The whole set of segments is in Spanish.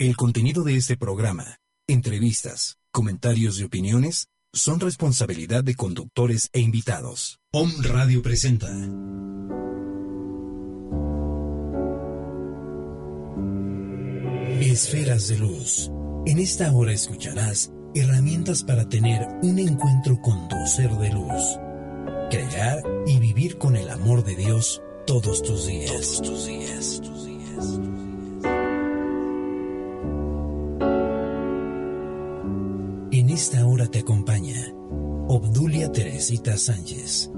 El contenido de este programa, entrevistas, comentarios y opiniones son responsabilidad de conductores e invitados. Om Radio presenta. Esferas de luz. En esta hora escucharás herramientas para tener un encuentro con tu ser de luz. Crear y vivir con el amor de Dios todos tus días. Esta hora te acompaña Obdulia Teresita Sánchez.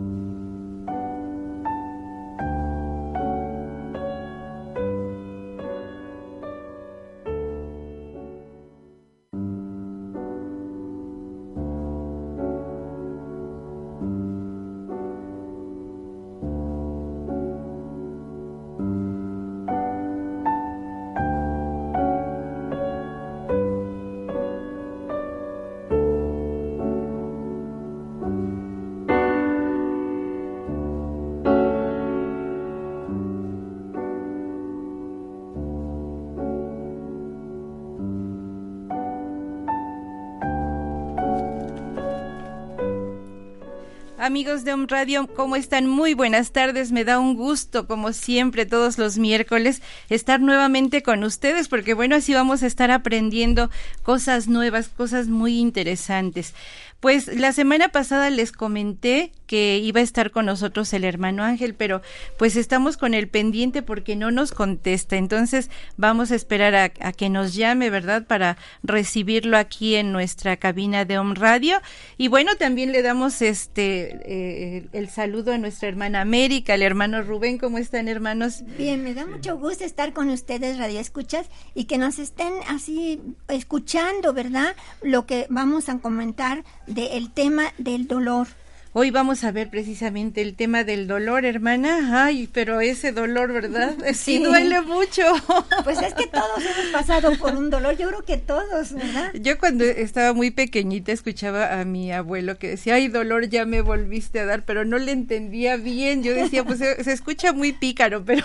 Amigos de Om Radio, ¿cómo están? Muy buenas tardes. Me da un gusto, como siempre, todos los miércoles, estar nuevamente con ustedes, porque bueno, así vamos a estar aprendiendo cosas nuevas, cosas muy interesantes. Pues la semana pasada les comenté que iba a estar con nosotros el hermano Ángel, pero pues estamos con el pendiente porque no nos contesta. Entonces vamos a esperar a, que nos llame, ¿verdad? Para recibirlo aquí en nuestra cabina de Home Radio. Y bueno, también le damos este eh, el saludo a nuestra hermana América, al hermano Rubén. ¿Cómo están, hermanos? Bien, me da mucho gusto estar con ustedes, Radio Escuchas, y que nos estén así escuchando, ¿verdad? Lo que vamos a comentar del tema del dolor. Hoy vamos a ver precisamente el tema del dolor, hermana. Ay, pero ese dolor, ¿verdad? Sí, duele mucho. Pues es que todos hemos pasado por un dolor, yo creo que todos, ¿verdad? Yo cuando estaba muy pequeñita escuchaba a mi abuelo que decía, ay, dolor, ya me volviste a dar, pero no le entendía bien. Yo decía, pues se, escucha muy pícaro, pero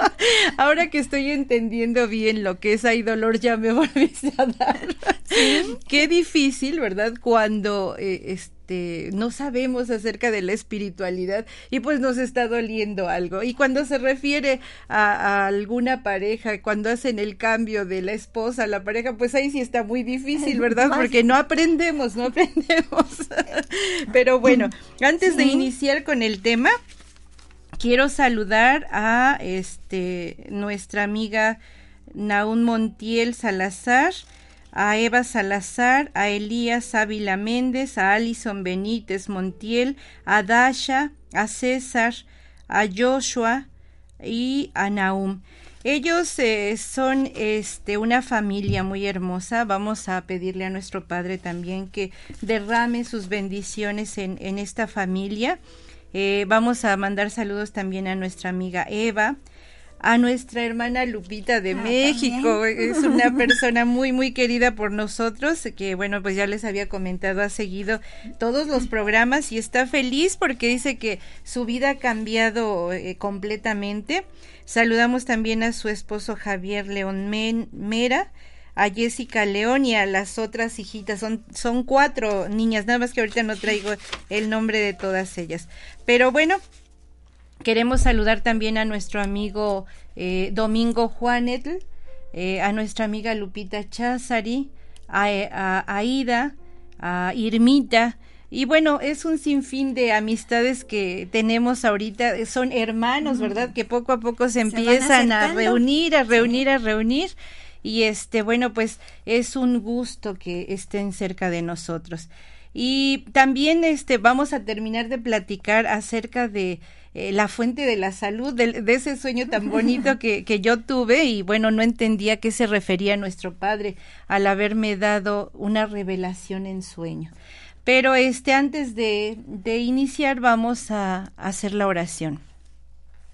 ahora que estoy entendiendo bien lo que es, ay, dolor, ya me volviste a dar. Qué difícil, ¿verdad? Cuando... Eh, este, no sabemos acerca de la espiritualidad y pues nos está doliendo algo. Y cuando se refiere a, alguna pareja, cuando hacen el cambio de la esposa a la pareja, pues ahí sí está muy difícil, ¿verdad? Porque no aprendemos, no aprendemos. Pero bueno, antes de iniciar con el tema, quiero saludar a este nuestra amiga Naún Montiel Salazar a Eva Salazar, a Elías Ávila Méndez, a Alison Benítez Montiel, a Dasha, a César, a Joshua y a Naum. Ellos eh, son este, una familia muy hermosa. Vamos a pedirle a nuestro Padre también que derrame sus bendiciones en, en esta familia. Eh, vamos a mandar saludos también a nuestra amiga Eva, a nuestra hermana Lupita de ah, México. Es una persona muy, muy querida por nosotros, que bueno, pues ya les había comentado, ha seguido todos los programas y está feliz porque dice que su vida ha cambiado eh, completamente. Saludamos también a su esposo Javier León Mera a Jessica León y a las otras hijitas. Son, son cuatro niñas, nada más que ahorita no traigo el nombre de todas ellas. Pero bueno, Queremos saludar también a nuestro amigo eh, Domingo Juanetl, eh, a nuestra amiga Lupita Chazari, a, a Aida, a Irmita. Y bueno, es un sinfín de amistades que tenemos ahorita, son hermanos, ¿verdad? Que poco a poco se, empiezan a reunir, a reunir, a reunir. Y este, bueno, pues es un gusto que estén cerca de nosotros. Y también este vamos a terminar de platicar acerca de eh, la fuente de la salud, de, ese sueño tan bonito que, que, yo tuve y bueno, no entendía a qué se refería nuestro Padre al haberme dado una revelación en sueño. Pero este, antes de, de iniciar vamos a hacer la oración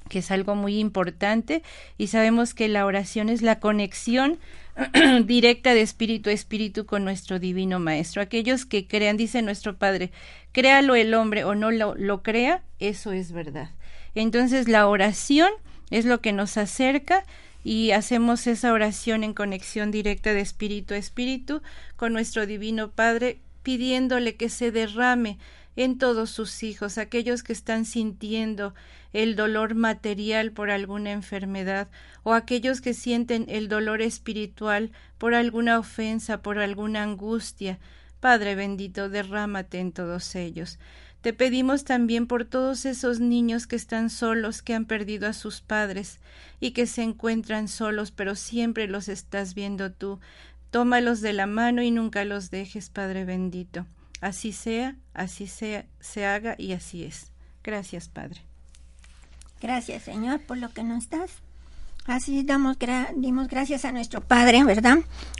que es algo muy importante y sabemos que la oración es la conexión directa de espíritu a espíritu con nuestro divino maestro. Aquellos que crean, dice nuestro Padre, créalo el hombre o no lo, lo crea, eso es verdad. Entonces la oración es lo que nos acerca y hacemos esa oración en conexión directa de espíritu a espíritu con nuestro divino Padre, pidiéndole que se derrame en todos sus hijos, aquellos que están sintiendo el dolor material por alguna enfermedad, o aquellos que sienten el dolor espiritual por alguna ofensa, por alguna angustia. Padre bendito, derrámate en todos ellos. Te pedimos también por todos esos niños que están solos, que han perdido a sus padres y que se encuentran solos, pero siempre los estás viendo tú. Tómalos de la mano y nunca los dejes, Padre bendito. Así sea, así sea, se haga y así es. Gracias, Padre. Gracias, Señor, por lo que nos das. Así damos dimos gracias a nuestro Padre, ¿verdad?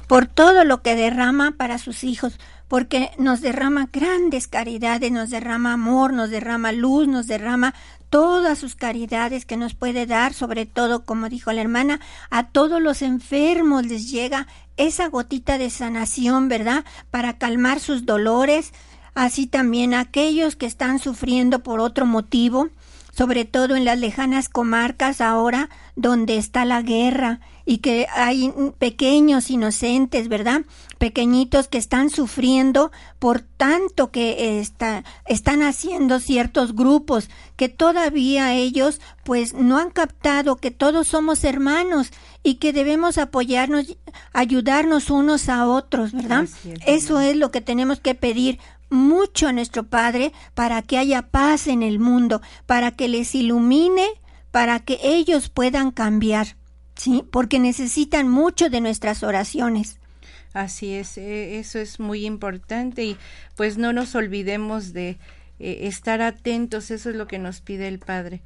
Por todo lo que derrama para sus hijos, porque nos derrama grandes caridades, nos derrama amor, nos derrama luz, nos derrama todas sus caridades que nos puede dar, sobre todo, como dijo la hermana, a todos los enfermos les llega esa gotita de sanación, ¿verdad? Para calmar sus dolores, así también aquellos que están sufriendo por otro motivo, sobre todo en las lejanas comarcas ahora donde está la guerra y que hay pequeños inocentes, ¿verdad? Pequeñitos que están sufriendo por tanto que está, están haciendo ciertos grupos que todavía ellos pues no han captado que todos somos hermanos y que debemos apoyarnos, ayudarnos unos a otros, ¿verdad? Eso es lo que tenemos que pedir mucho a nuestro Padre para que haya paz en el mundo, para que les ilumine, para que ellos puedan cambiar, ¿sí? Porque necesitan mucho de nuestras oraciones. Así es, eh, eso es muy importante y pues no nos olvidemos de eh, estar atentos, eso es lo que nos pide el Padre,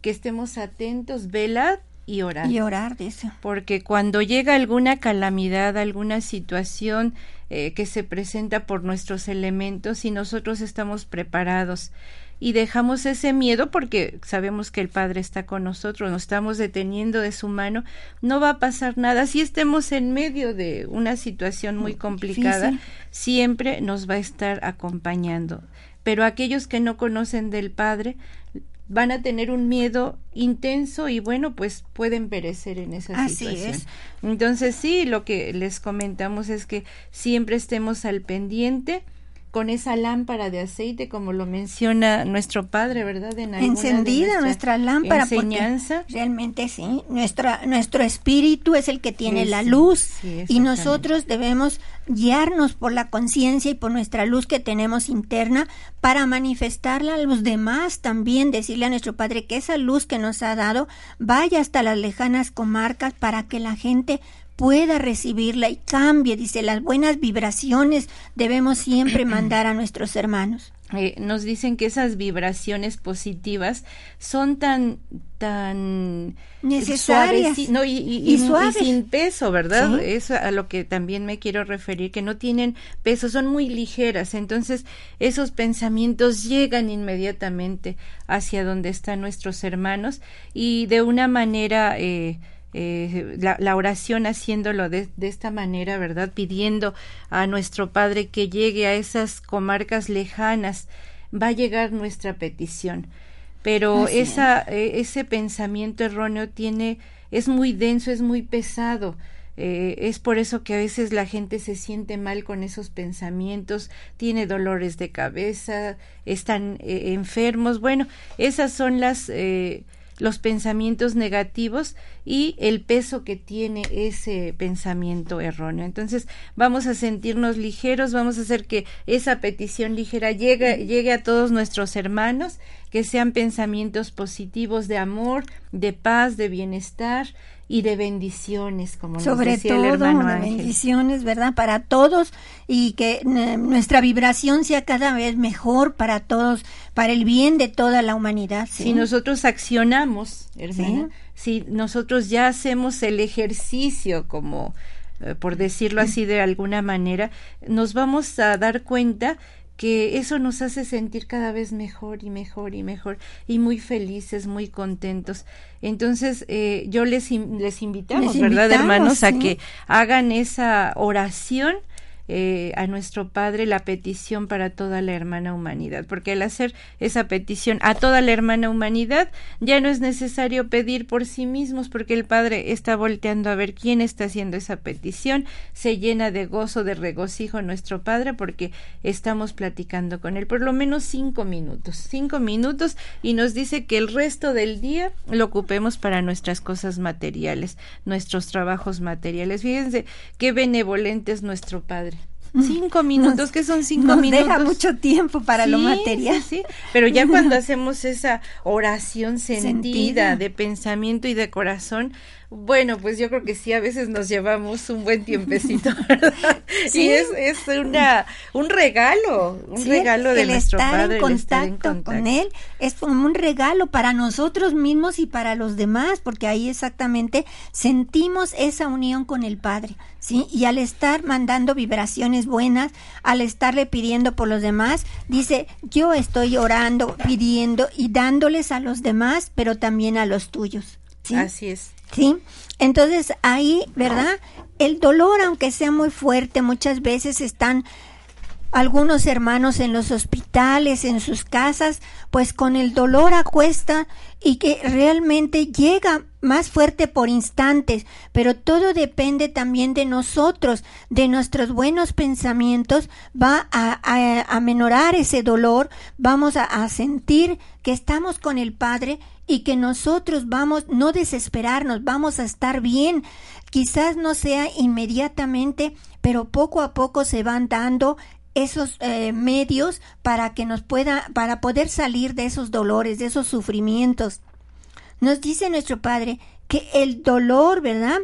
que estemos atentos, velad y orar. Y orar, dice. Porque cuando llega alguna calamidad, alguna situación eh, que se presenta por nuestros elementos y nosotros estamos preparados y dejamos ese miedo porque sabemos que el Padre está con nosotros, nos estamos deteniendo de su mano, no va a pasar nada. Si estemos en medio de una situación muy complicada, siempre nos va a estar acompañando. Pero aquellos que no conocen del Padre, van a tener un miedo intenso y bueno, pues pueden perecer en esa situación. Es. Entonces sí, lo que les comentamos es que siempre estemos al pendiente con esa lámpara de aceite, como lo menciona nuestro padre, ¿verdad? En Encendida nuestra, lámpara. Enseñanza. Realmente sí. Nuestra, nuestro espíritu es el que tiene la luz y nosotros debemos guiarnos por la conciencia y por nuestra luz que tenemos interna para manifestarla a los demás también, decirle a nuestro Padre que esa luz que nos ha dado vaya hasta las lejanas comarcas para que la gente pueda recibirla y cambie. Dice, las buenas vibraciones debemos siempre mandar a nuestros hermanos. Eh, nos dicen que esas vibraciones positivas son tan tan necesarias y, no, y, sin peso, ¿verdad? Es a lo que también me quiero referir, que no tienen peso, son muy ligeras. Entonces, esos pensamientos llegan inmediatamente hacia donde están nuestros hermanos y de una manera eh, eh, la, oración haciéndolo de, esta manera, ¿verdad? Pidiendo a nuestro Padre que llegue a esas comarcas lejanas, va a llegar nuestra petición. Pero esa, e, ese pensamiento erróneo tiene, es muy denso, es muy pesado. Eh, es por eso que a veces la gente se siente mal con esos pensamientos, tiene dolores de cabeza, están eh, enfermos. Bueno, esas son las los pensamientos negativos y el peso que tiene ese pensamiento erróneo. Entonces vamos a sentirnos ligeros, vamos a hacer que esa petición ligera llegue, llegue a todos nuestros hermanos, que sean pensamientos positivos de amor, de paz, de bienestar y de bendiciones, como Sobre nos decía todo, el hermano de Ángel. bendiciones, ¿verdad? Para todos y que eh, nuestra vibración sea cada vez mejor para todos, para el bien de toda la humanidad. ¿sí? Si nosotros accionamos, hermana, si nosotros ya hacemos el ejercicio como eh, por decirlo así de alguna manera, nos vamos a dar cuenta que eso nos hace sentir cada vez mejor y mejor y mejor y muy felices, muy contentos. Entonces, eh, yo les, les invitamos, Les ¿verdad, invitamos, hermanos? A que hagan esa oración eh, a nuestro Padre la petición para toda la hermana humanidad, porque al hacer esa petición a toda la hermana humanidad ya no es necesario pedir por sí mismos, porque el Padre está volteando a ver quién está haciendo esa petición, se llena de gozo, de regocijo nuestro Padre, porque estamos platicando con Él por lo menos cinco minutos, cinco minutos, y nos dice que el resto del día lo ocupemos para nuestras cosas materiales, nuestros trabajos materiales. Fíjense qué benevolente es nuestro Padre. Cinco minutos, que son cinco Nos minutos? deja mucho tiempo para lo Sí, material. sí, sí. Pero ya cuando hacemos esa oración sentida, Sentida. de pensamiento y de corazón, bueno, pues yo creo que sí, a veces nos llevamos un buen tiempecito, ¿verdad? Sí. Y es, es una, un regalo, un Sí, regalo de el nuestro estar Padre, en el estar en contacto con contacto. él es como un regalo para nosotros mismos y para los demás, porque ahí exactamente sentimos esa unión con el Padre, ¿sí? Y al estar mandando vibraciones buenas, al estarle pidiendo por los demás, dice, yo estoy orando, pidiendo y dándoles a los demás, pero también a los tuyos, ¿sí? Así es. ¿Sí? Entonces ahí, ¿verdad? El dolor, aunque sea muy fuerte, muchas veces están algunos hermanos en los hospitales, en sus casas, pues con el dolor a cuesta y que realmente llega más fuerte por instantes, pero todo depende también de nosotros, de nuestros buenos pensamientos, va a, a, a menorar ese dolor, vamos a sentir que estamos con el Padre y que nosotros vamos no desesperarnos, vamos a estar bien. Quizás no sea inmediatamente, pero poco a poco se van dando esos eh, medios para que nos pueda para poder salir de esos dolores, de esos sufrimientos. Nos dice nuestro Padre que el dolor, ¿verdad?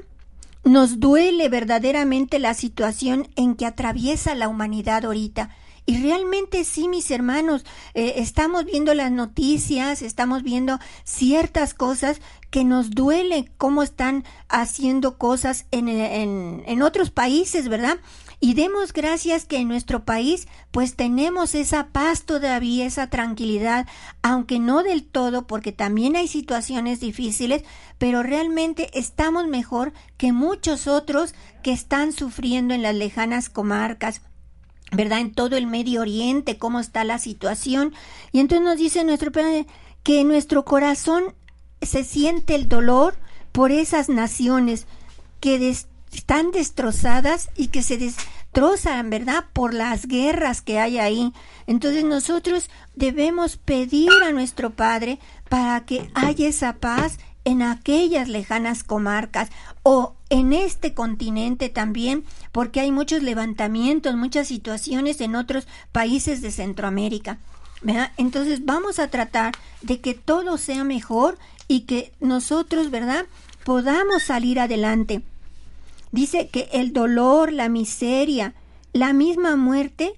Nos duele verdaderamente la situación en que atraviesa la humanidad ahorita. Y realmente sí, mis hermanos, eh, estamos viendo las noticias, estamos viendo ciertas cosas que nos duele cómo están haciendo cosas en, en, en otros países, ¿verdad? Y demos gracias que en nuestro país pues tenemos esa paz todavía, esa tranquilidad, aunque no del todo, porque también hay situaciones difíciles, pero realmente estamos mejor que muchos otros que están sufriendo en las lejanas comarcas. ¿Verdad? En todo el Medio Oriente, cómo está la situación. Y entonces nos dice nuestro Padre que en nuestro corazón se siente el dolor por esas naciones que están destrozadas y que se destrozan, ¿verdad? Por las guerras que hay ahí. Entonces nosotros debemos pedir a nuestro Padre para que haya esa paz en aquellas lejanas comarcas o en este continente también, porque hay muchos levantamientos, muchas situaciones en otros países de Centroamérica. Entonces vamos a tratar de que todo sea mejor y que nosotros, ¿verdad?, podamos salir adelante. Dice que el dolor, la miseria, la misma muerte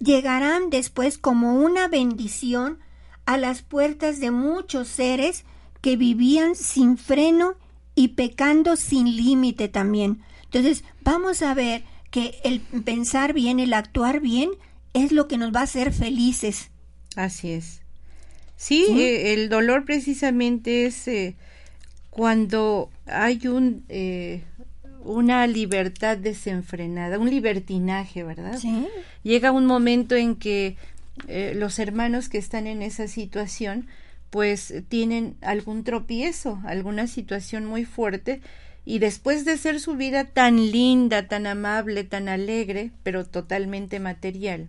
llegarán después como una bendición a las puertas de muchos seres que vivían sin freno y pecando sin límite también. Entonces, vamos a ver que el pensar bien, el actuar bien, es lo que nos va a hacer felices. Así es. Sí, ¿Sí? Eh, el dolor precisamente es eh, cuando hay un eh, una libertad desenfrenada, un libertinaje, ¿verdad? Sí. Llega un momento en que eh, los hermanos que están en esa situación pues tienen algún tropiezo, alguna situación muy fuerte y después de ser su vida tan linda, tan amable, tan alegre, pero totalmente material,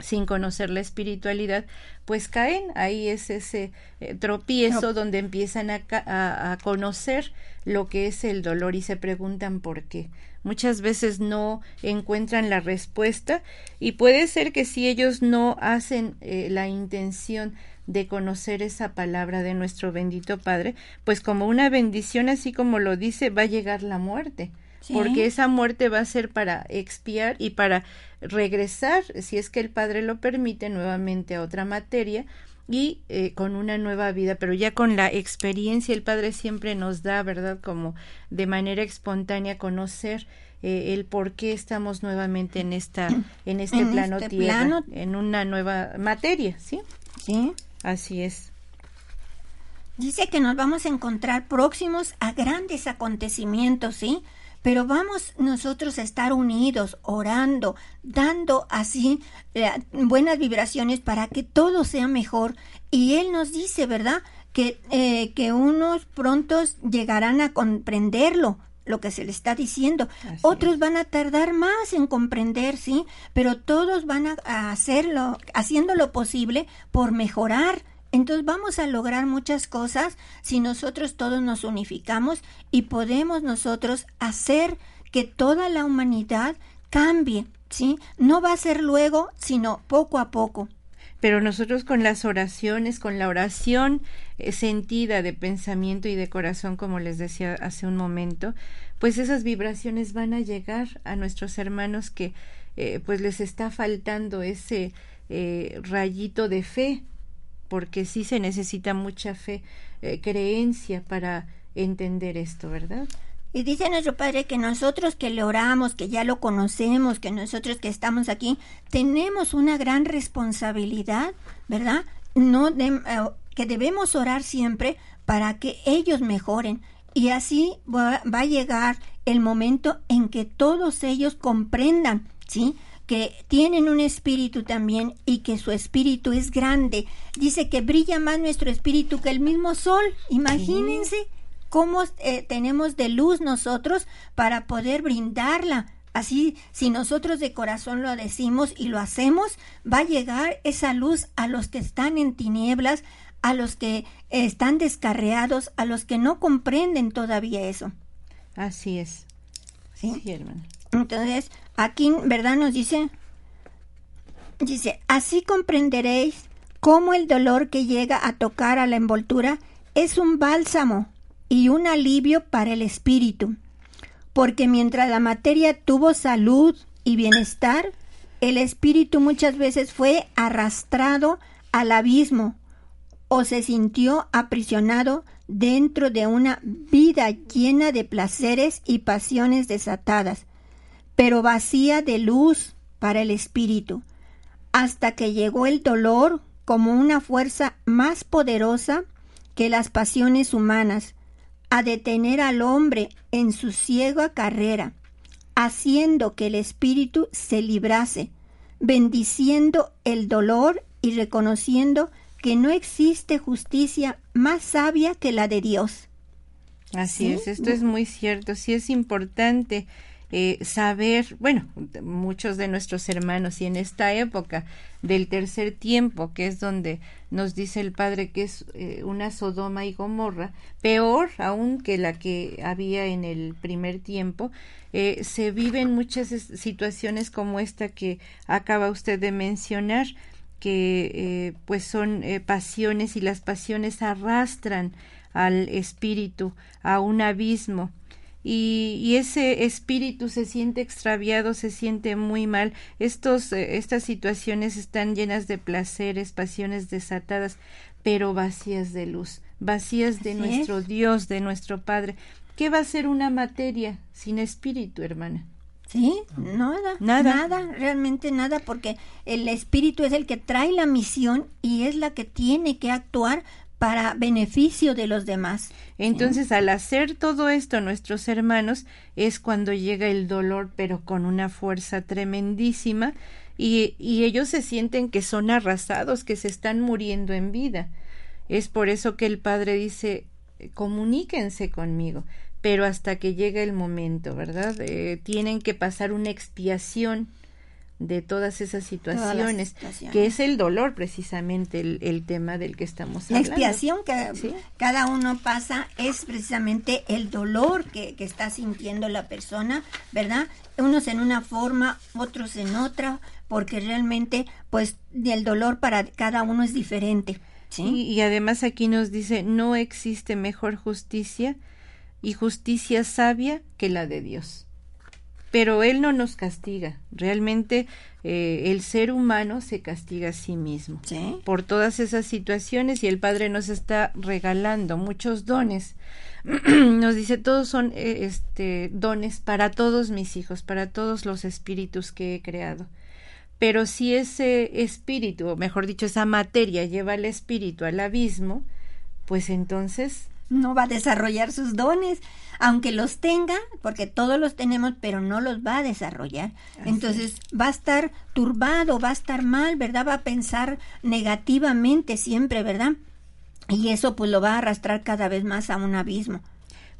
sin conocer la espiritualidad, pues caen, ahí es ese eh, tropiezo no. donde empiezan a, a, a, conocer lo que es el dolor y se preguntan por qué. Muchas veces no encuentran la respuesta y puede ser que si ellos no hacen eh, la intención de conocer esa palabra de nuestro bendito Padre, pues como una bendición, así como lo dice, va a llegar la muerte. Porque esa muerte va a ser para expiar y para regresar, si es que el Padre lo permite, nuevamente a otra materia, y eh, con una nueva vida, pero ya con la experiencia el Padre siempre nos da, ¿verdad? Como de manera espontánea conocer eh, el por qué estamos nuevamente en esta en este plano este tierra, en una nueva materia, ¿sí? Sí. Así es. Dice que nos vamos a encontrar próximos a grandes acontecimientos, ¿sí? pero vamos nosotros a estar unidos, orando, dando así eh, buenas vibraciones para que todo sea mejor. Y Él nos dice, ¿verdad? Que, eh, que unos prontos llegarán a comprenderlo, lo que se le está diciendo. Otros van a tardar más en comprender, sí, pero todos van a hacerlo, haciendo lo posible por mejorar entonces vamos a lograr muchas cosas si nosotros todos nos unificamos y podemos nosotros hacer que toda la humanidad cambie, ¿sí? No va a ser luego, sino poco a poco. Pero nosotros con las oraciones, con la oración sentida de pensamiento y de corazón, como les decía hace un momento, pues esas vibraciones van a llegar a nuestros hermanos que eh, pues les está faltando ese eh, rayito de fe, porque sí se necesita mucha fe, eh, creencia para entender esto, ¿verdad? Y dice nuestro Padre que nosotros que le oramos, que ya lo conocemos, que nosotros que estamos aquí, tenemos una gran responsabilidad, ¿verdad? No eh, que debemos orar siempre para que ellos mejoren. Y así va a llegar el momento en que todos ellos comprendan, ¿sí? que tienen un espíritu también y que su espíritu es grande. Dice que brilla más nuestro espíritu que el mismo sol. Imagínense cómo eh, tenemos de luz nosotros para poder brindarla. Así, si nosotros de corazón lo decimos y lo hacemos, va a llegar esa luz a los que están en tinieblas, a los que están descarreados, a los que no comprenden todavía eso. Así es. Sí, sí hermano. Entonces, aquí, ¿verdad? Nos dice, dice, así comprenderéis cómo el dolor que llega a tocar a la envoltura es un bálsamo y un alivio para el espíritu, porque mientras la materia tuvo salud y bienestar, el espíritu muchas veces fue arrastrado al abismo o se sintió aprisionado dentro de una vida llena de placeres y pasiones desatadas, pero vacía de luz para el espíritu, hasta que llegó el dolor como una fuerza más poderosa que las pasiones humanas, a detener al hombre en su ciega carrera, haciendo que el espíritu se librase, bendiciendo el dolor y reconociendo no existe justicia más sabia que la de Dios. Así es, esto es muy cierto, sí es importante eh, saber, bueno, muchos de nuestros hermanos y en esta época del tercer tiempo, que es donde nos dice el Padre que es eh, una Sodoma y Gomorra, peor aún que la que había en el primer tiempo, eh, se viven muchas situaciones como esta que acaba usted de mencionar, que pues son pasiones y las pasiones arrastran al espíritu a un abismo y, ese espíritu se siente extraviado, se siente muy mal. Estos, eh, estas situaciones están llenas de placeres, pasiones desatadas, pero vacías de luz, vacías de nuestro Dios, de nuestro Padre. ¿Qué va a ser una materia sin espíritu, hermana? Sí, nada, nada, nada, realmente nada, porque el espíritu es el que trae la misión y es la que tiene que actuar para beneficio de los demás. Entonces, al hacer todo esto nuestros hermanos, es cuando llega el dolor, pero con una fuerza tremendísima, y, y ellos se sienten que son arrasados, que se están muriendo en vida. Es por eso que el Padre dice, comuníquense conmigo, pero hasta que llegue el momento, ¿verdad? Eh, tienen que pasar una expiación de todas esas situaciones, que es el dolor precisamente el, tema del que estamos hablando. La expiación que cada uno pasa es precisamente el dolor que, que, está sintiendo la persona, ¿verdad? Unos en una forma, otros en otra, porque realmente pues el dolor para cada uno es diferente. Y, además aquí nos dice, no existe mejor justicia y justicia sabia que la de Dios. Pero Él no nos castiga. Realmente eh, el ser humano se castiga a sí mismo por todas esas situaciones y el Padre nos está regalando muchos dones. nos dice, todos son eh, este, dones para todos mis hijos, para todos los espíritus que he creado. Pero si ese espíritu, o mejor dicho, esa materia lleva al espíritu al abismo, pues entonces no va a desarrollar sus dones, aunque los tenga, porque todos los tenemos, pero no los va a desarrollar. Entonces va a estar turbado, va a estar mal, ¿verdad? Va a pensar negativamente siempre, ¿verdad? Y eso pues lo va a arrastrar cada vez más a un abismo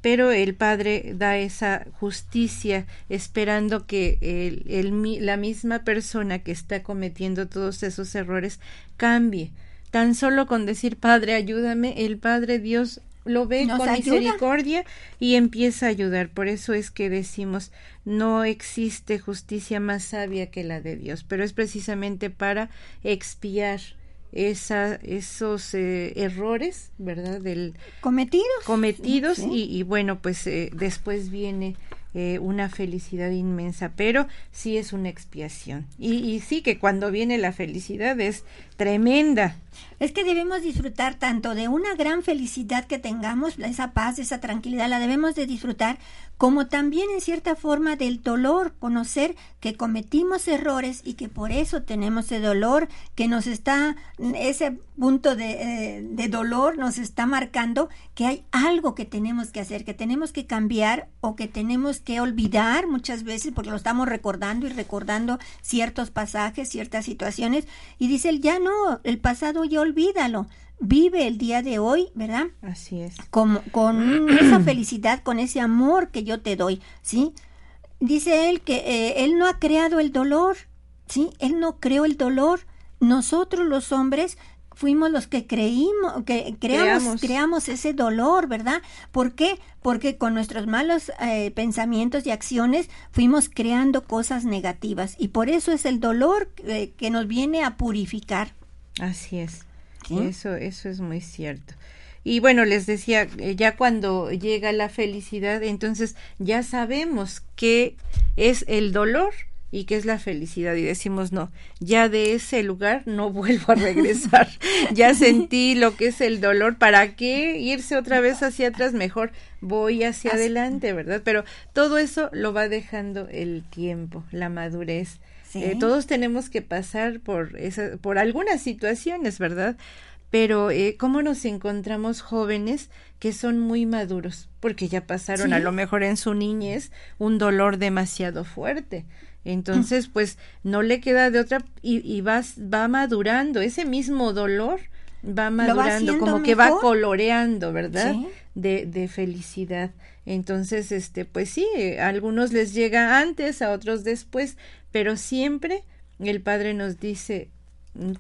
pero el Padre da esa justicia esperando que el, la misma persona que está cometiendo todos esos errores cambie. Tan solo con decir, Padre, ayúdame, el Padre Dios lo ve con misericordia y empieza a ayudar. Por eso es que decimos, no existe justicia más sabia que la de Dios, pero es precisamente para expiar esa, esos eh, errores, ¿verdad? Del, cometidos. Cometidos y, bueno, pues eh, después viene eh, una felicidad inmensa, pero sí es una expiación. Y, y sí que cuando viene la felicidad es tremenda. Es que debemos disfrutar tanto de una gran felicidad que tengamos, esa paz, esa tranquilidad, la debemos de disfrutar, como también en cierta forma del dolor, conocer que cometimos errores y que por eso tenemos ese dolor, que nos está, ese punto de, eh, de dolor nos está marcando que hay algo que tenemos que hacer, que tenemos que cambiar o que tenemos que olvidar muchas veces porque lo estamos recordando y recordando ciertos pasajes, ciertas situaciones, y dice ya no, el pasado ya olvídalo. Vive el día de hoy, ¿verdad? Así es. Con, con esa felicidad, con ese amor que yo te doy, ¿sí? Dice él que eh, él no ha creado el dolor, ¿sí? Él no creó el dolor. Nosotros los hombres fuimos los que creímos, que creamos, creamos, ese dolor, ¿verdad? ¿Por qué? Porque con nuestros malos eh, pensamientos y acciones fuimos creando cosas negativas y por eso es el dolor eh, que nos viene a purificar. Así es. Eso, eso es muy cierto. Y bueno, les decía, eh, ya cuando llega la felicidad, entonces ya sabemos qué es el dolor y qué es la felicidad y decimos no, ya de ese lugar no vuelvo a regresar, ya sentí lo que es el dolor, ¿para qué irse otra vez hacia atrás? Mejor voy hacia adelante, ¿verdad? Pero todo eso lo va dejando el tiempo, la madurez. Eh, todos tenemos que pasar por, esa, por algunas situaciones, ¿verdad? Pero eh, ¿cómo nos encontramos jóvenes que son muy maduros? Porque ya pasaron a lo mejor en su niñez un dolor demasiado fuerte. Entonces, pues no le queda de otra y, y va, va madurando ese mismo dolor va madurando, como que va coloreando, ¿verdad? De, de felicidad. Entonces, este, pues sí, a algunos les llega antes, a otros después, pero siempre el Padre nos dice,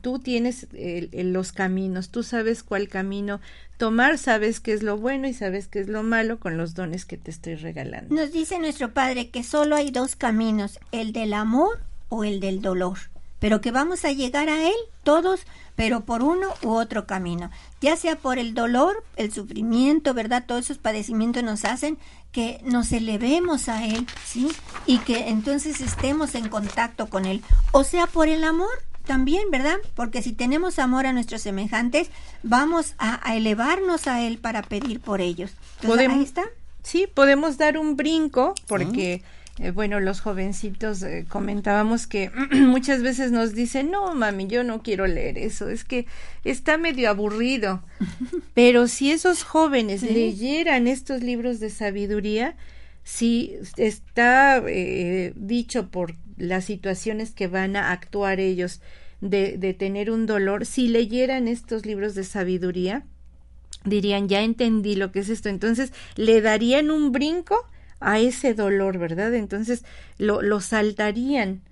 tú tienes los caminos, tú sabes cuál camino tomar, sabes qué es lo bueno y sabes qué es lo malo con los dones que te estoy regalando. Nos dice nuestro Padre que solo hay dos caminos, el del amor o el del dolor, pero que vamos a llegar a él todos, pero por uno u otro camino, ya sea por el dolor, el sufrimiento, ¿verdad? Todos esos padecimientos nos hacen que nos elevemos a él, ¿sí? Y que entonces estemos en contacto con él, o sea, por el amor, también, ¿verdad? Porque si tenemos amor a nuestros semejantes, vamos a, elevarnos a Él para pedir por ellos. ¿Podemos, ahí está. Sí, podemos dar un brinco porque... Eh, bueno, los jovencitos eh, comentábamos que muchas veces nos dicen, no, mami, yo no quiero leer eso, es que está medio aburrido. Pero si esos jóvenes leyeran estos libros de sabiduría, si está eh, dicho por las situaciones que van a actuar ellos de, de tener un dolor, si leyeran estos libros de sabiduría, dirían, ya entendí lo que es esto. Entonces, le darían un brinco a ese dolor, ¿verdad? Entonces, lo, lo saltarían.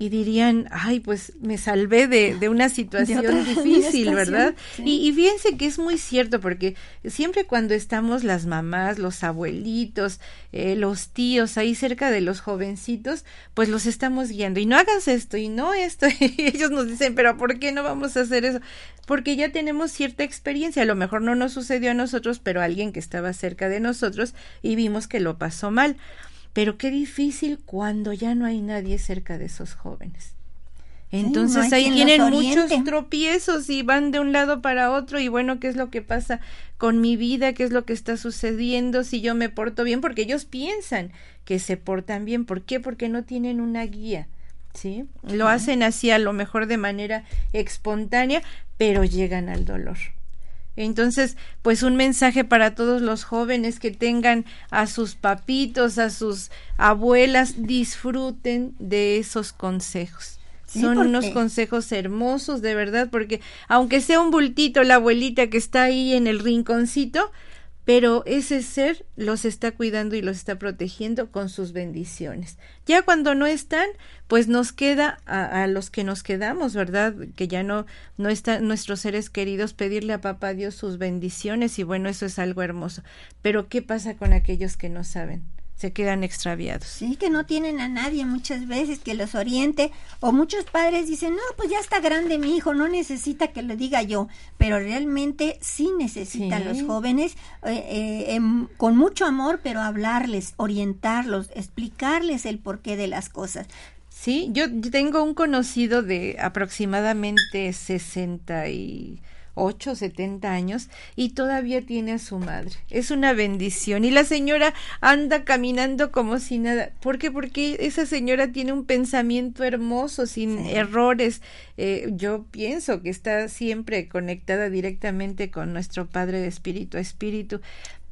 Y dirían, ay, pues me salvé de, de una situación difícil, ¿verdad? Y, y, fíjense que es muy cierto, porque siempre cuando estamos las mamás, los abuelitos, eh, los tíos ahí cerca de los jovencitos, pues los estamos guiando. Y no hagas esto y no esto. Y ellos nos dicen, pero ¿por qué no vamos a hacer eso? Porque ya tenemos cierta experiencia. A lo mejor no nos sucedió a nosotros, pero a alguien que estaba cerca de nosotros y vimos que lo pasó mal. Pero qué difícil cuando ya no hay nadie cerca de esos jóvenes. Entonces ahí tienen muchos tropiezos y van de un lado para otro y bueno, ¿qué es lo que pasa con mi vida? ¿Qué es lo que está sucediendo si yo me porto bien? Porque ellos piensan que se portan bien. ¿Por qué? Porque no tienen una guía. ¿Sí? Lo hacen así a lo mejor de manera espontánea, pero llegan al dolor. Entonces, pues un mensaje para todos los jóvenes que tengan a sus papitos, a sus abuelas, disfruten de esos consejos. Son unos consejos hermosos, de verdad, porque aunque sea un bultito la abuelita que está ahí en el rinconcito, pero ese ser los está cuidando y los está protegiendo con sus bendiciones. Ya cuando no están, pues nos queda a, los que nos quedamos, ¿verdad? Que ya no, no están nuestros seres queridos, pedirle a papá Dios sus bendiciones y bueno, eso es algo hermoso. Pero ¿qué pasa con aquellos que no saben? Se quedan extraviados. Sí, que no tienen a nadie muchas veces que los oriente o muchos padres dicen, no, pues ya está grande mi hijo, no necesita que lo diga yo, pero realmente sí necesitan los jóvenes eh, eh, em, con mucho amor, pero hablarles, orientarlos, explicarles el porqué de las cosas. Sí, yo tengo un conocido de aproximadamente 60 y ocho, setenta años y todavía tiene a su madre. Es una bendición. Y la señora anda caminando como si nada. ¿Por qué? Porque esa señora tiene un pensamiento hermoso, sin errores. Eh, yo pienso que está siempre conectada directamente con nuestro Padre de Espíritu a Espíritu.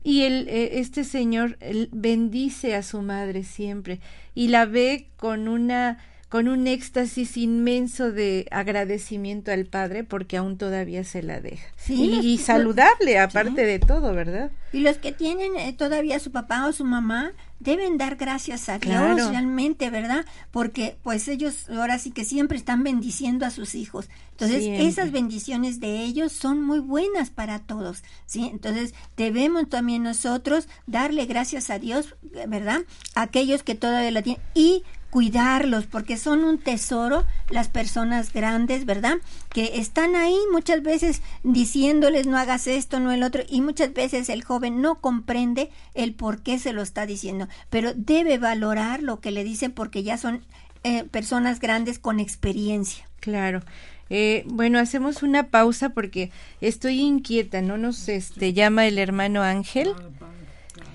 Y el, eh, este señor bendice a su madre siempre y la ve con una con un éxtasis inmenso de agradecimiento al Padre porque aún todavía se la deja. Sí, y, saludable aparte de todo, ¿verdad? Y los que tienen eh, todavía su papá o su mamá deben dar gracias a Dios realmente, ¿verdad? Porque pues ellos ahora sí que siempre están bendiciendo a sus hijos. Entonces, esas bendiciones de ellos son muy buenas para todos, ¿sí? Entonces, debemos también nosotros darle gracias a Dios, ¿verdad? A aquellos que todavía la tienen y cuidarlos porque son un tesoro las personas grandes, ¿verdad? Que están ahí muchas veces diciéndoles no hagas esto, no el otro y muchas veces el joven no comprende el por qué se lo está diciendo, pero debe valorar lo que le dicen porque ya son eh, personas grandes con experiencia. Claro. Eh, bueno, hacemos una pausa porque estoy inquieta, ¿no? Nos este, llama el hermano Ángel.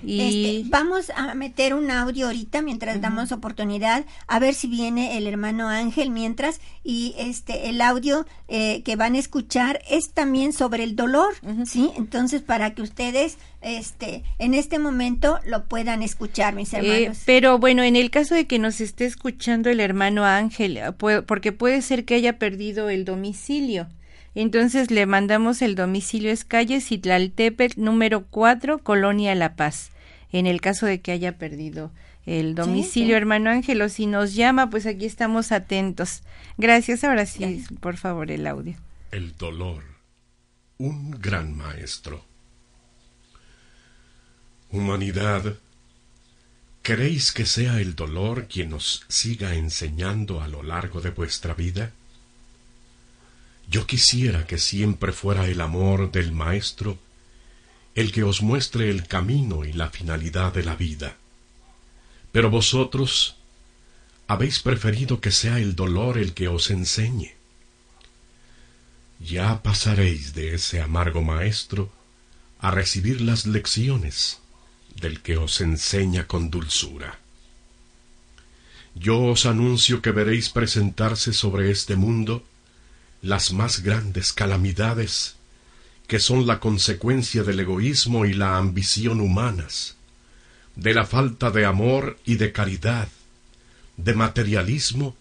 Este, vamos a meter un audio ahorita mientras damos oportunidad a ver si viene el hermano Ángel mientras y este el audio eh, que van a escuchar es también sobre el dolor, ¿sí? Entonces para que ustedes este en este momento lo puedan escuchar, mis eh, hermanos. pero bueno, en el caso de que nos esté escuchando el hermano Ángel, porque puede ser que haya perdido el domicilio. Entonces le mandamos el domicilio es calle Citlaltepec número 4, Colonia La Paz en el caso de que haya perdido el domicilio, hermano Ángelo, si nos llama, pues aquí estamos atentos. Gracias, ahora sí, por favor, el audio. El dolor, un gran maestro. Humanidad, ¿queréis que sea el dolor quien os siga enseñando a lo largo de vuestra vida? Yo quisiera que siempre fuera el amor del Maestro el que os muestre el camino y la finalidad de la vida. Pero vosotros habéis preferido que sea el dolor el que os enseñe. Ya pasaréis de ese amargo maestro a recibir las lecciones del que os enseña con dulzura. Yo os anuncio que veréis presentarse sobre este mundo las más grandes calamidades que son la consecuencia del egoísmo y la ambición humanas, de la falta de amor y de caridad, de materialismo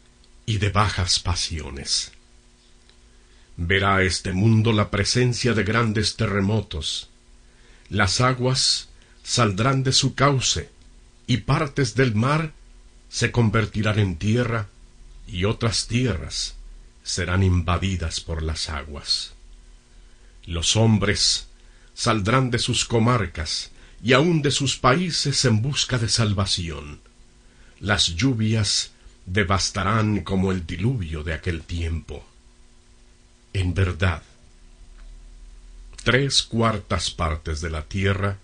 y de bajas pasiones. Verá este mundo la presencia de grandes terremotos, las aguas saldrán de su cauce y partes del mar se convertirán en tierra y otras tierras serán invadidas por las aguas. Los hombres saldrán de sus comarcas y aun de sus países en busca de salvación. Las lluvias devastarán como el diluvio de aquel tiempo. En verdad, tres cuartas partes de la tierra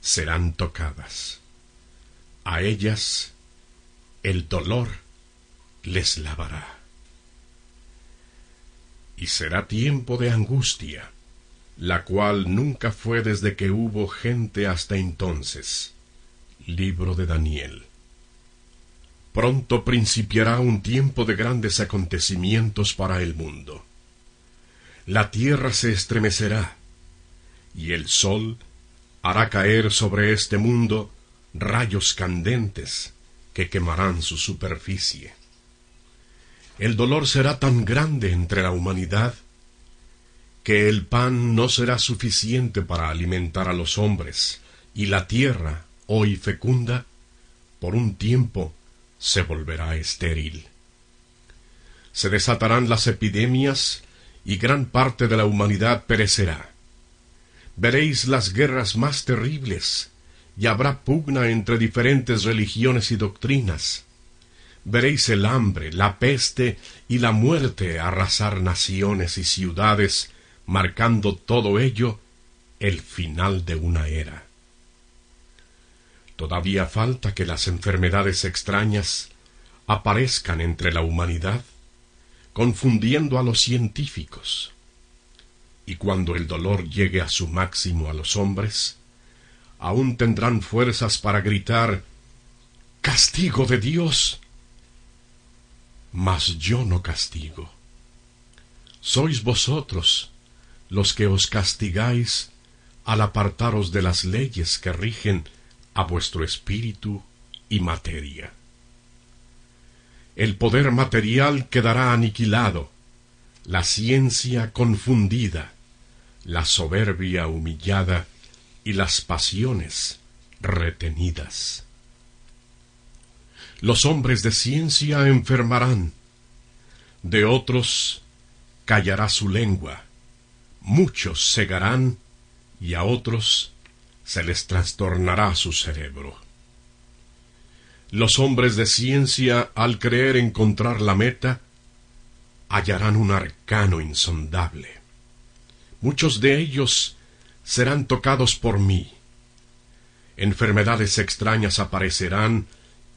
serán tocadas. A ellas el dolor les lavará. Y será tiempo de angustia, la cual nunca fue desde que hubo gente hasta entonces. Libro de Daniel. Pronto principiará un tiempo de grandes acontecimientos para el mundo. La tierra se estremecerá, y el sol hará caer sobre este mundo rayos candentes que quemarán su superficie. El dolor será tan grande entre la humanidad que el pan no será suficiente para alimentar a los hombres, y la tierra, hoy fecunda, por un tiempo se volverá estéril. Se desatarán las epidemias y gran parte de la humanidad perecerá. Veréis las guerras más terribles y habrá pugna entre diferentes religiones y doctrinas. Veréis el hambre, la peste y la muerte arrasar naciones y ciudades, marcando todo ello el final de una era. Todavía falta que las enfermedades extrañas aparezcan entre la humanidad, confundiendo a los científicos. Y cuando el dolor llegue a su máximo a los hombres, aún tendrán fuerzas para gritar Castigo de Dios. Mas yo no castigo. Sois vosotros los que os castigáis al apartaros de las leyes que rigen a vuestro espíritu y materia. El poder material quedará aniquilado, la ciencia confundida, la soberbia humillada y las pasiones retenidas. Los hombres de ciencia enfermarán, de otros callará su lengua, muchos cegarán y a otros se les trastornará su cerebro. Los hombres de ciencia, al creer encontrar la meta, hallarán un arcano insondable. Muchos de ellos serán tocados por mí. Enfermedades extrañas aparecerán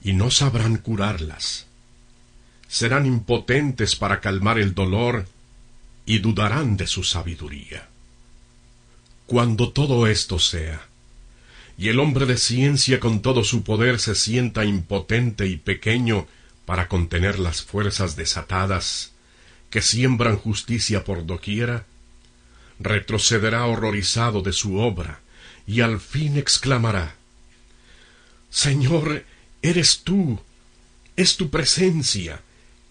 y no sabrán curarlas. Serán impotentes para calmar el dolor y dudarán de su sabiduría. Cuando todo esto sea, y el hombre de ciencia con todo su poder se sienta impotente y pequeño para contener las fuerzas desatadas que siembran justicia por doquiera, retrocederá horrorizado de su obra y al fin exclamará Señor, eres tú, es tu presencia,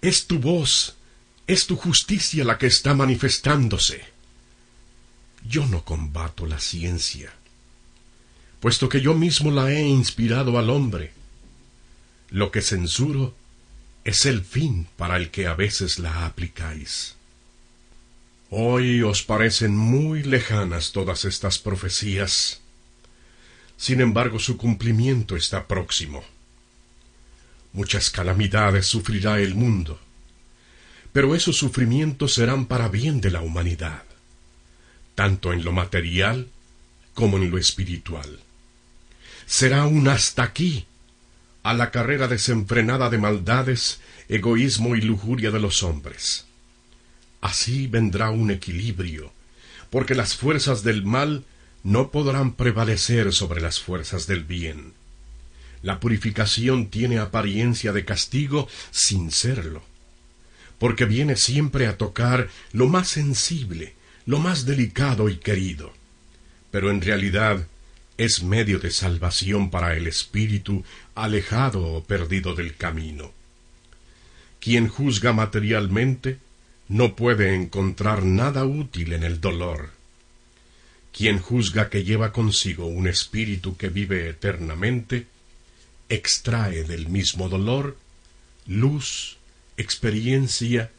es tu voz, es tu justicia la que está manifestándose. Yo no combato la ciencia, puesto que yo mismo la he inspirado al hombre. Lo que censuro es el fin para el que a veces la aplicáis. Hoy os parecen muy lejanas todas estas profecías. Sin embargo, su cumplimiento está próximo. Muchas calamidades sufrirá el mundo, pero esos sufrimientos serán para bien de la humanidad, tanto en lo material como en lo espiritual será un hasta aquí a la carrera desenfrenada de maldades, egoísmo y lujuria de los hombres. Así vendrá un equilibrio, porque las fuerzas del mal no podrán prevalecer sobre las fuerzas del bien. La purificación tiene apariencia de castigo sin serlo, porque viene siempre a tocar lo más sensible, lo más delicado y querido, pero en realidad es medio de salvación para el espíritu alejado o perdido del camino. Quien juzga materialmente no puede encontrar nada útil en el dolor. Quien juzga que lleva consigo un espíritu que vive eternamente, extrae del mismo dolor luz experiencia,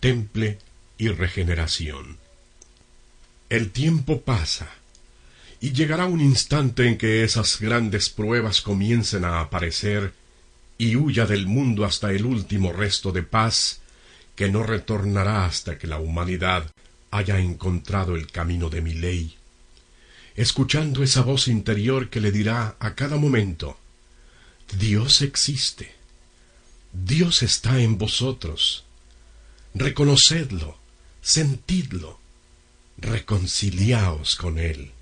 temple y regeneración. El tiempo pasa, y llegará un instante en que esas grandes pruebas comiencen a aparecer y huya del mundo hasta el último resto de paz que no retornará hasta que la humanidad haya encontrado el camino de mi ley, escuchando esa voz interior que le dirá a cada momento Dios existe, Dios está en vosotros, reconocedlo, sentidlo, reconciliaos con Él.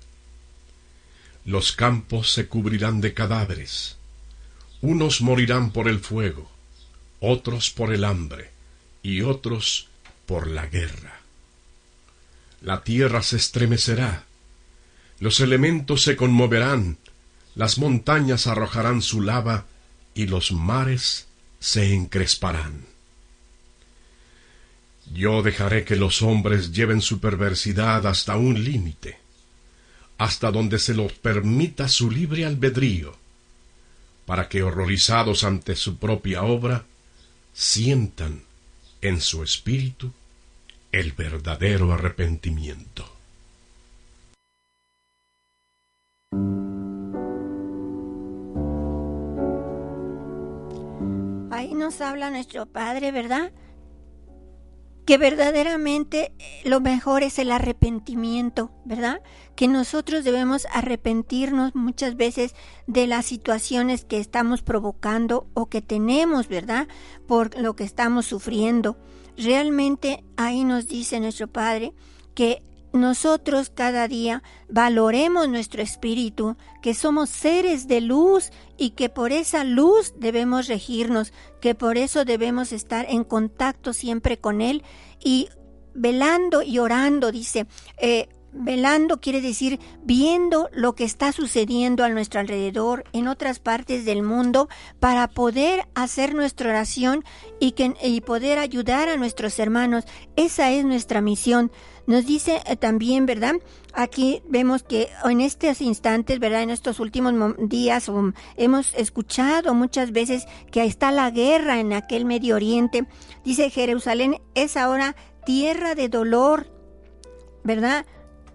Los campos se cubrirán de cadáveres, unos morirán por el fuego, otros por el hambre, y otros por la guerra. La tierra se estremecerá, los elementos se conmoverán, las montañas arrojarán su lava y los mares se encresparán. Yo dejaré que los hombres lleven su perversidad hasta un límite, hasta donde se los permita su libre albedrío, para que horrorizados ante su propia obra, sientan en su espíritu el verdadero arrepentimiento. Nos habla nuestro Padre, ¿verdad? que verdaderamente eh, lo mejor es el arrepentimiento, ¿verdad? Que nosotros debemos arrepentirnos muchas veces de las situaciones que estamos provocando o que tenemos, ¿verdad? Por lo que estamos sufriendo. Realmente ahí nos dice nuestro Padre que nosotros cada día valoremos nuestro espíritu, que somos seres de luz y que por esa luz debemos regirnos, que por eso debemos estar en contacto siempre con Él y velando y orando, dice, eh, velando quiere decir viendo lo que está sucediendo a nuestro alrededor en otras partes del mundo para poder hacer nuestra oración y, que, y poder ayudar a nuestros hermanos. Esa es nuestra misión. Nos dice eh, también, ¿verdad? Aquí vemos que en estos instantes, ¿verdad? En estos últimos días um, hemos escuchado muchas veces que está la guerra en aquel Medio Oriente. Dice Jerusalén es ahora tierra de dolor, ¿verdad?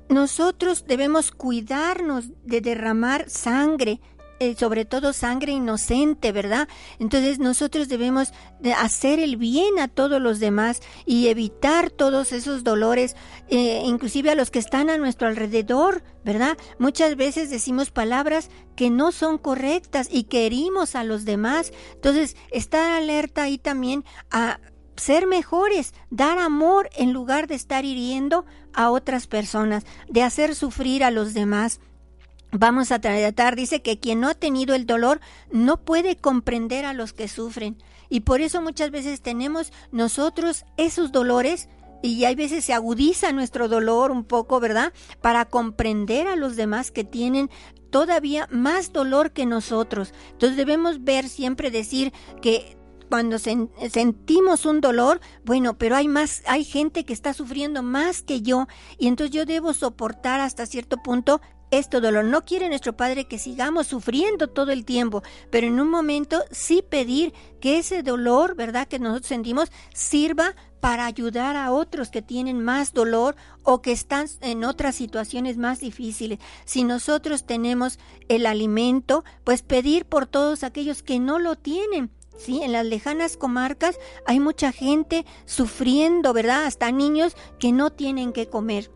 Nosotros debemos cuidarnos de derramar sangre, eh, sobre todo sangre inocente, ¿verdad? Entonces nosotros debemos de hacer el bien a todos los demás y evitar todos esos dolores, eh, inclusive a los que están a nuestro alrededor, ¿verdad? Muchas veces decimos palabras que no son correctas y que herimos a los demás. Entonces, estar alerta ahí también a ser mejores, dar amor en lugar de estar hiriendo a otras personas, de hacer sufrir a los demás. Vamos a tratar, dice que quien no ha tenido el dolor no puede comprender a los que sufren. Y por eso muchas veces tenemos nosotros esos dolores y hay veces se agudiza nuestro dolor un poco, ¿verdad? Para comprender a los demás que tienen todavía más dolor que nosotros. Entonces debemos ver siempre decir que cuando sentimos un dolor, bueno, pero hay más, hay gente que está sufriendo más que yo y entonces yo debo soportar hasta cierto punto este dolor. No quiere nuestro Padre que sigamos sufriendo todo el tiempo, pero en un momento sí pedir que ese dolor, ¿verdad?, que nosotros sentimos, sirva para ayudar a otros que tienen más dolor o que están en otras situaciones más difíciles. Si nosotros tenemos el alimento, pues pedir por todos aquellos que no lo tienen. Sí, en las lejanas comarcas hay mucha gente sufriendo, ¿verdad? Hasta niños que no tienen que comer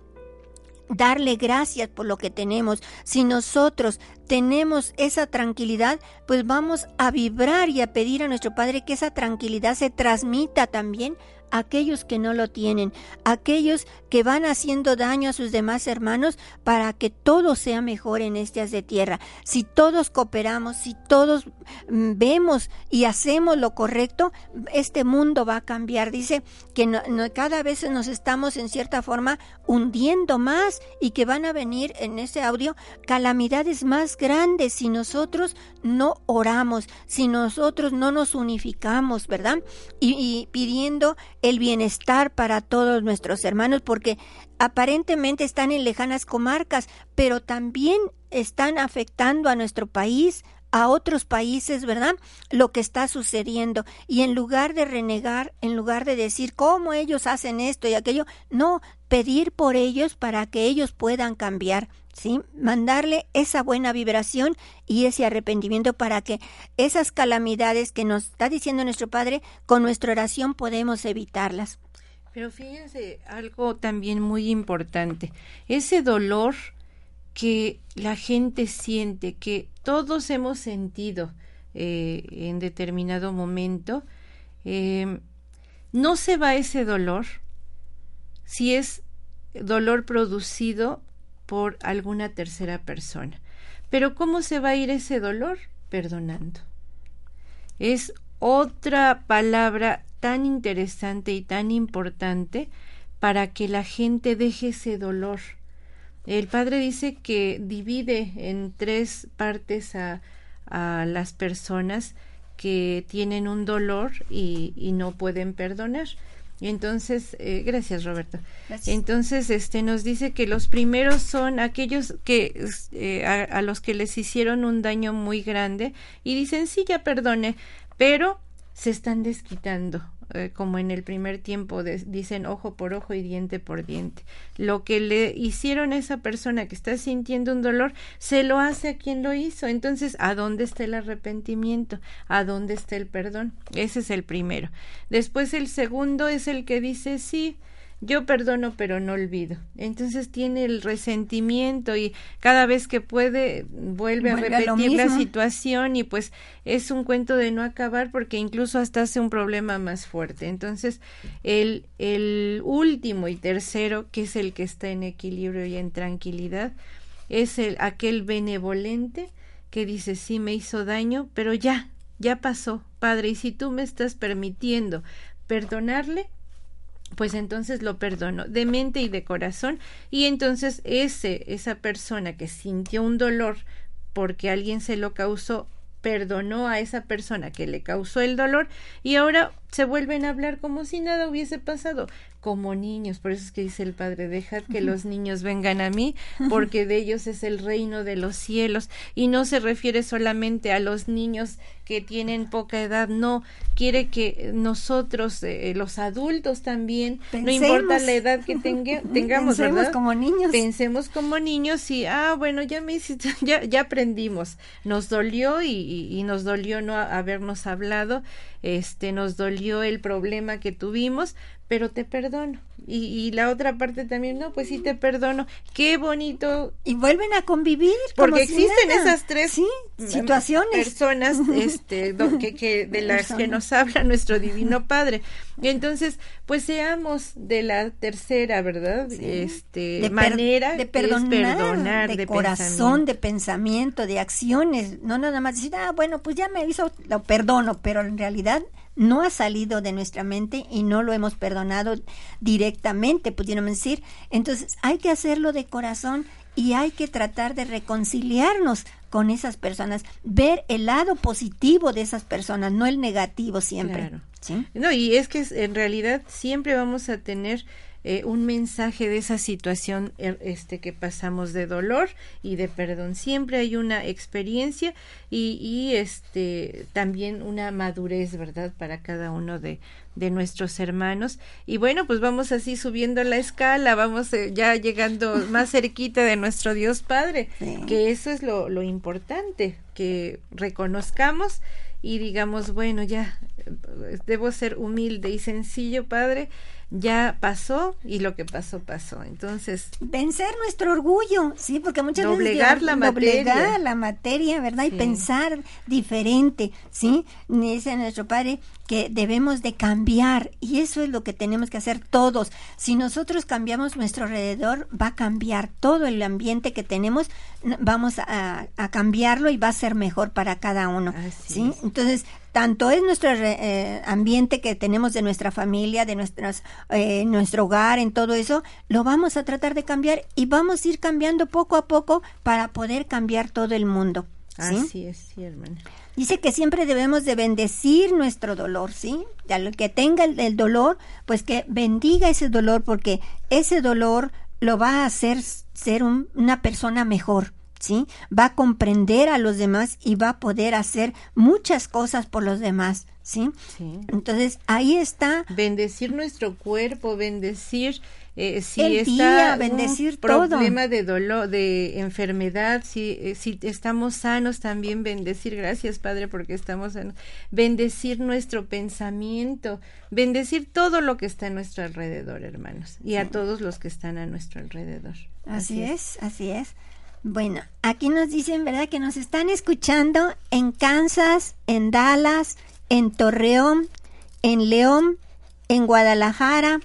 darle gracias por lo que tenemos. Si nosotros tenemos esa tranquilidad, pues vamos a vibrar y a pedir a nuestro Padre que esa tranquilidad se transmita también aquellos que no lo tienen, aquellos que van haciendo daño a sus demás hermanos para que todo sea mejor en estas de tierra. Si todos cooperamos, si todos mm, vemos y hacemos lo correcto, este mundo va a cambiar. Dice que cada vez nos estamos en cierta forma hundiendo más y que van a venir en ese audio calamidades más grandes si nosotros no oramos, si nosotros no nos unificamos, ¿verdad? Y pidiendo el bienestar para todos nuestros hermanos, porque aparentemente están en lejanas comarcas, pero también están afectando a nuestro país, a otros países, ¿verdad? Lo que está sucediendo. Y en lugar de renegar, en lugar de decir cómo ellos hacen esto y aquello, no, pedir por ellos para que ellos puedan cambiar. ¿Sí? Mandarle esa buena vibración y ese arrepentimiento para que esas calamidades que nos está diciendo nuestro Padre, con nuestra oración podemos evitarlas. Pero fíjense algo también muy importante, ese dolor que la gente siente, que todos hemos sentido eh, en determinado momento, eh, no se va ese dolor si es dolor producido por alguna tercera persona. Pero ¿cómo se va a ir ese dolor? Perdonando. Es otra palabra tan interesante y tan importante para que la gente deje ese dolor el padre dice que divide en tres partes a, las personas que tienen un dolor y no pueden perdonar. Entonces, eh, gracias Roberto. Entonces, este nos dice que los primeros son aquellos que eh, a, a, los que les hicieron un daño muy grande y dicen sí ya perdone, pero se están desquitando eh, como en el primer tiempo dicen ojo por ojo y diente por diente. Lo que le hicieron a esa persona que está sintiendo un dolor, se lo hace a quien lo hizo. Entonces, ¿a dónde está el arrepentimiento? ¿A dónde está el perdón? Ese es el primero. Después el segundo es el que dice, sí, yo perdono pero no olvido. Entonces tiene el resentimiento y cada vez que puede vuelve, a repetir la situación y pues es un cuento de no acabar porque incluso hasta hace un problema más fuerte. Entonces el, el último y tercero, que es el que está en equilibrio y en tranquilidad, es el aquel benevolente que dice sí me hizo daño, pero ya, ya pasó, Padre, y si tú me estás permitiendo perdonarle, pues entonces lo perdono de mente y de corazón. Y entonces ese esa persona que sintió un dolor porque alguien se lo causó perdonó a esa persona que le causó el dolor y ahora se vuelven a hablar como si nada hubiese pasado como niños. Por eso es que dice el Padre, dejad que los niños vengan a mí, porque de ellos es el reino de los cielos. Y no se refiere solamente a los niños que tienen poca edad, no, quiere que nosotros, eh, los adultos también, no importa la edad que tengamos, Pensemos como niños. Pensemos como niños y, ah, bueno, ya me hiciste, ya, ya aprendimos. Nos dolió y, y, y nos dolió no habernos hablado, este, nos dolió el problema que tuvimos, pero te perdono. Y, y, la otra parte también, no, pues sí te perdono. Qué bonito. Y vuelven a convivir. Porque existen esas tres ¿Sí? situaciones. Personas este, que, que, de las que nos habla nuestro Divino Padre. Entonces, pues seamos de la tercera, ¿verdad? Sí. Este, de manera de perdonar, perdonar, de, de corazón, pensamiento. de pensamiento, de acciones. No nada más decir, ah, bueno, pues ya me hizo, lo perdono, pero en realidad no ha salido de nuestra mente y no lo hemos perdonado directamente, pudiéramos decir. Entonces hay que hacerlo de corazón y hay que tratar de reconciliarnos con esas personas, ver el lado positivo de esas personas, no el negativo siempre. Claro. ¿sí? No, y es que en realidad siempre vamos a tener eh, un mensaje de esa situación este que pasamos de dolor y de perdón. Siempre hay una experiencia y, y este también una madurez verdad para cada uno de, de nuestros hermanos. Y bueno pues vamos así subiendo la escala vamos eh, ya llegando más cerquita de nuestro Dios Padre Sí. que eso es lo, lo importante que reconozcamos y digamos bueno ya eh, debo ser humilde y sencillo Padre ya pasó y lo que pasó pasó. Entonces, vencer nuestro orgullo, sí, porque muchas doblegar veces la doblegar materia. la materia, ¿verdad? Sí. Y pensar diferente, ¿sí? Dice nuestro padre que debemos de cambiar y eso es lo que tenemos que hacer todos. Si nosotros cambiamos nuestro alrededor, va a cambiar todo el ambiente que tenemos, vamos a, a cambiarlo y va a ser mejor para cada uno, Así ¿sí? es. Entonces, tanto es nuestro eh, ambiente que tenemos de nuestra familia, de nuestras, eh, nuestro hogar, en todo eso, lo vamos a tratar de cambiar y vamos a ir cambiando poco a poco para poder cambiar todo el mundo. ¿sí? así es, sí, hermana. Dice que siempre debemos de bendecir nuestro dolor, ¿sí? Al que tenga el, el dolor, pues que bendiga ese dolor porque ese dolor lo va a hacer ser un, una persona mejor. ¿sí? Va a comprender a los demás y va a poder hacer muchas cosas por los demás, ¿sí? Sí. Entonces, ahí está Bendecir nuestro cuerpo, bendecir eh, si El está día, un bendecir todo. problema de dolor, de enfermedad, si, eh, si estamos sanos también bendecir, gracias Padre porque estamos sanos, bendecir nuestro pensamiento, bendecir todo lo que está a nuestro alrededor, hermanos, y a todos los que están a nuestro alrededor. Así es, así es. Bueno, aquí nos dicen, ¿verdad? Que nos están escuchando en Kansas, en Dallas, en Torreón, en León, en Guadalajara,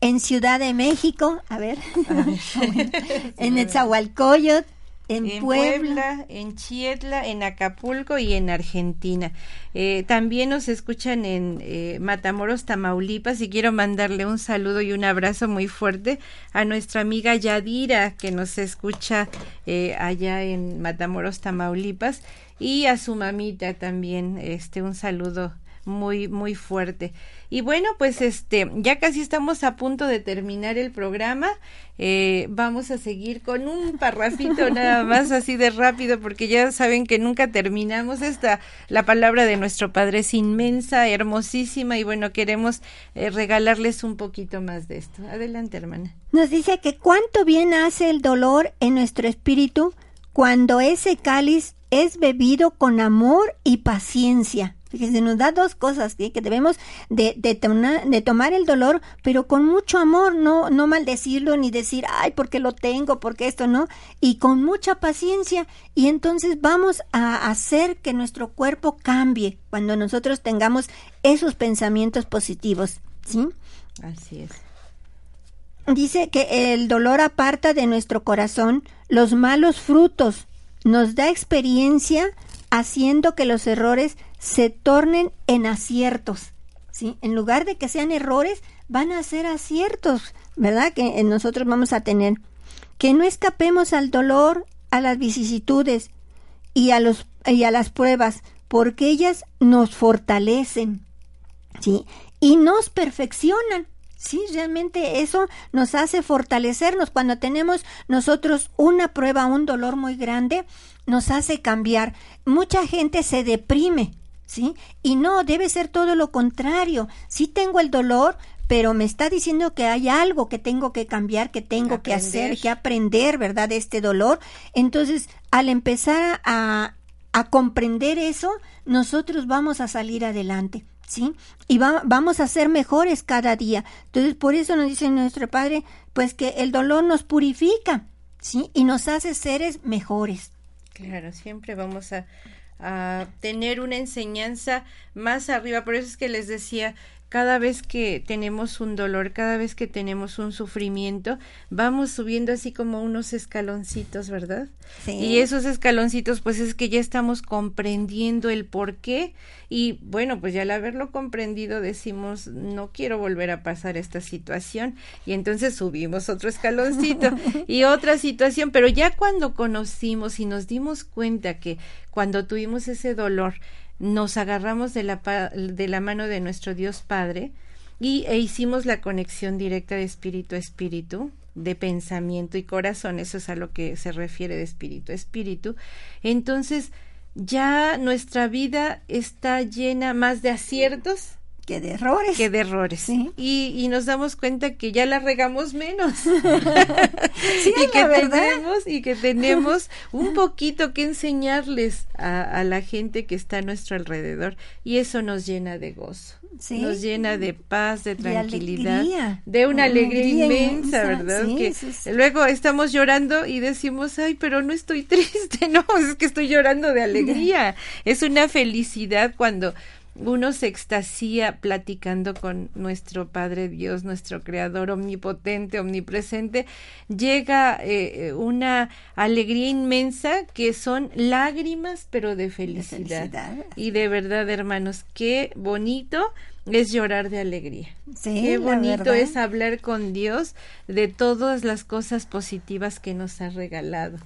en Ciudad de México, a ver, en Netzahualcoyot, en, en Puebla. Puebla, en Chietla, en Acapulco y en Argentina. Eh, también nos escuchan en eh, Matamoros, Tamaulipas y quiero mandarle un saludo y un abrazo muy fuerte a nuestra amiga Yadira que nos escucha eh, allá en Matamoros, Tamaulipas y a su mamita también, este, un saludo muy muy fuerte. Y bueno pues este ya casi estamos a punto de terminar el programa. Eh, vamos a seguir con un parrafito nada más así de rápido porque ya saben que nunca terminamos esta la palabra de nuestro padre es inmensa hermosísima y bueno queremos eh, regalarles un poquito más de esto. Adelante hermana. Nos dice que cuánto bien hace el dolor en nuestro espíritu cuando ese cáliz es bebido con amor y paciencia. Fíjense, nos da dos cosas, ¿sí? que debemos de, de, tona- de tomar el dolor, pero con mucho amor, no, no maldecirlo ni decir, ay, porque lo tengo, porque esto no, y con mucha paciencia. Y entonces vamos a hacer que nuestro cuerpo cambie cuando nosotros tengamos esos pensamientos positivos, ¿sí? así es Dice que el dolor aparta de nuestro corazón los malos frutos, nos da experiencia haciendo que los errores se tornen en aciertos. ¿sí? En lugar de que sean errores, van a ser aciertos, ¿verdad? Que eh, nosotros vamos a tener. Que no escapemos al dolor, a las vicisitudes y a, los, y a las pruebas, porque ellas nos fortalecen. ¿sí? Y nos perfeccionan. Sí, realmente eso nos hace fortalecernos. Cuando tenemos nosotros una prueba, un dolor muy grande, nos hace cambiar. Mucha gente se deprime, ¿sí? Y no, debe ser todo lo contrario. Sí tengo el dolor, pero me está diciendo que hay algo que tengo que cambiar, que tengo que hacer, que aprender, ¿verdad? De este dolor. Entonces, al empezar a, a comprender eso, nosotros vamos a salir adelante. ¿Sí? Y va- vamos a ser mejores cada día. Entonces, por eso nos dice nuestro Padre, pues que el dolor nos purifica, ¿sí? Y nos hace seres mejores. Claro, siempre vamos a, a tener una enseñanza más arriba. Por eso es que les decía, cada vez que tenemos un dolor, cada vez que tenemos un sufrimiento, vamos subiendo así como unos escaloncitos, ¿verdad? Sí. Y esos escaloncitos, pues es que ya estamos comprendiendo el por qué. Y bueno, pues ya al haberlo comprendido decimos, no quiero volver a pasar esta situación. Y entonces subimos otro escaloncito y otra situación. Pero ya cuando conocimos y nos dimos cuenta que cuando tuvimos ese dolor, nos agarramos de la, de la mano de nuestro Dios Padre y e hicimos la conexión directa de espíritu a espíritu, de pensamiento y corazón, eso es a lo que se refiere de espíritu a espíritu. Entonces, ya nuestra vida está llena más de aciertos Que de errores. que de errores. Sí. Y, y nos damos cuenta que ya la regamos menos. Sí, y que tenemos y que tenemos un poquito que enseñarles a, a la gente que está a nuestro alrededor y eso nos llena de gozo Sí. nos llena de paz de tranquilidad de una alegría, Alegría inmensa, inmensa, verdad sí, que luego estamos llorando y decimos ay pero no estoy triste no es que estoy llorando de alegría es una felicidad cuando uno se extasía platicando con nuestro Padre Dios, nuestro Creador omnipotente, omnipresente, llega eh, eh, una alegría inmensa que son lágrimas, pero de felicidad. felicidad. Y de verdad, hermanos, qué bonito es llorar de alegría. Sí, Qué bonito es hablar con Dios de todas las cosas positivas que nos ha regalado.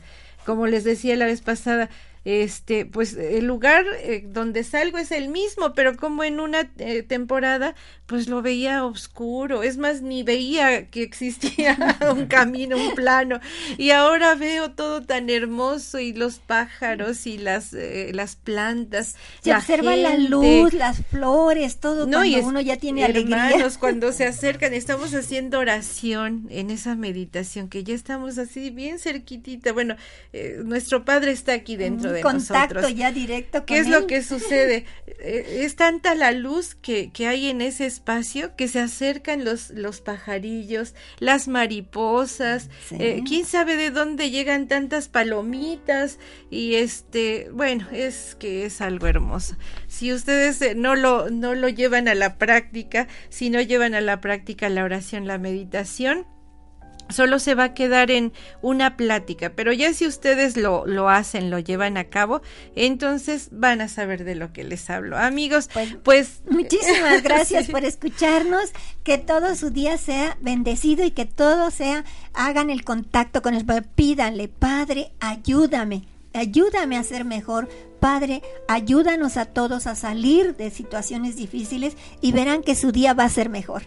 Como les decía la vez pasada, este, pues el lugar eh, donde salgo es el mismo, pero como en una eh, temporada, pues lo veía oscuro, es más, ni veía que existía un camino, un plano, y ahora veo todo tan hermoso y los pájaros y las, eh, las plantas. Se observa la luz, las flores, todo no, cuando uno ya tiene hermanos, cuando se acercan, estamos haciendo oración en esa meditación, que ya estamos así bien cerquitita, bueno, nuestro Padre está aquí dentro de contacto ya directo ¿Qué es lo que sucede? Eh, es tanta la luz que, que, hay en ese espacio que se acercan los, los pajarillos, las mariposas, eh, quién sabe de dónde llegan tantas palomitas y este, bueno, es que es algo hermoso. Si ustedes eh, no lo, no lo llevan a la práctica, si no llevan a la práctica la oración, la meditación, solo se va a quedar en una plática, pero ya si ustedes lo, lo hacen, lo llevan a cabo, entonces van a saber de lo que les hablo. Amigos, pues, pues muchísimas gracias por escucharnos, que todo su día sea bendecido y que todo sea, hagan el contacto con el Padre, pídanle, Padre, ayúdame, ayúdame a ser mejor, Padre, ayúdanos a todos a salir de situaciones difíciles y verán que su día va a ser mejor.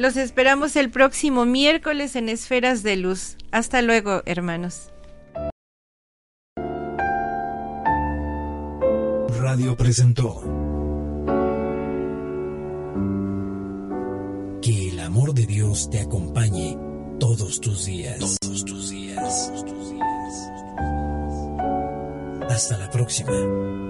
Los esperamos el próximo miércoles en Esferas de Luz. Hasta luego, hermanos. Radio presentó Que el amor de Dios te acompañe todos tus días. Todos tus días. Hasta la próxima.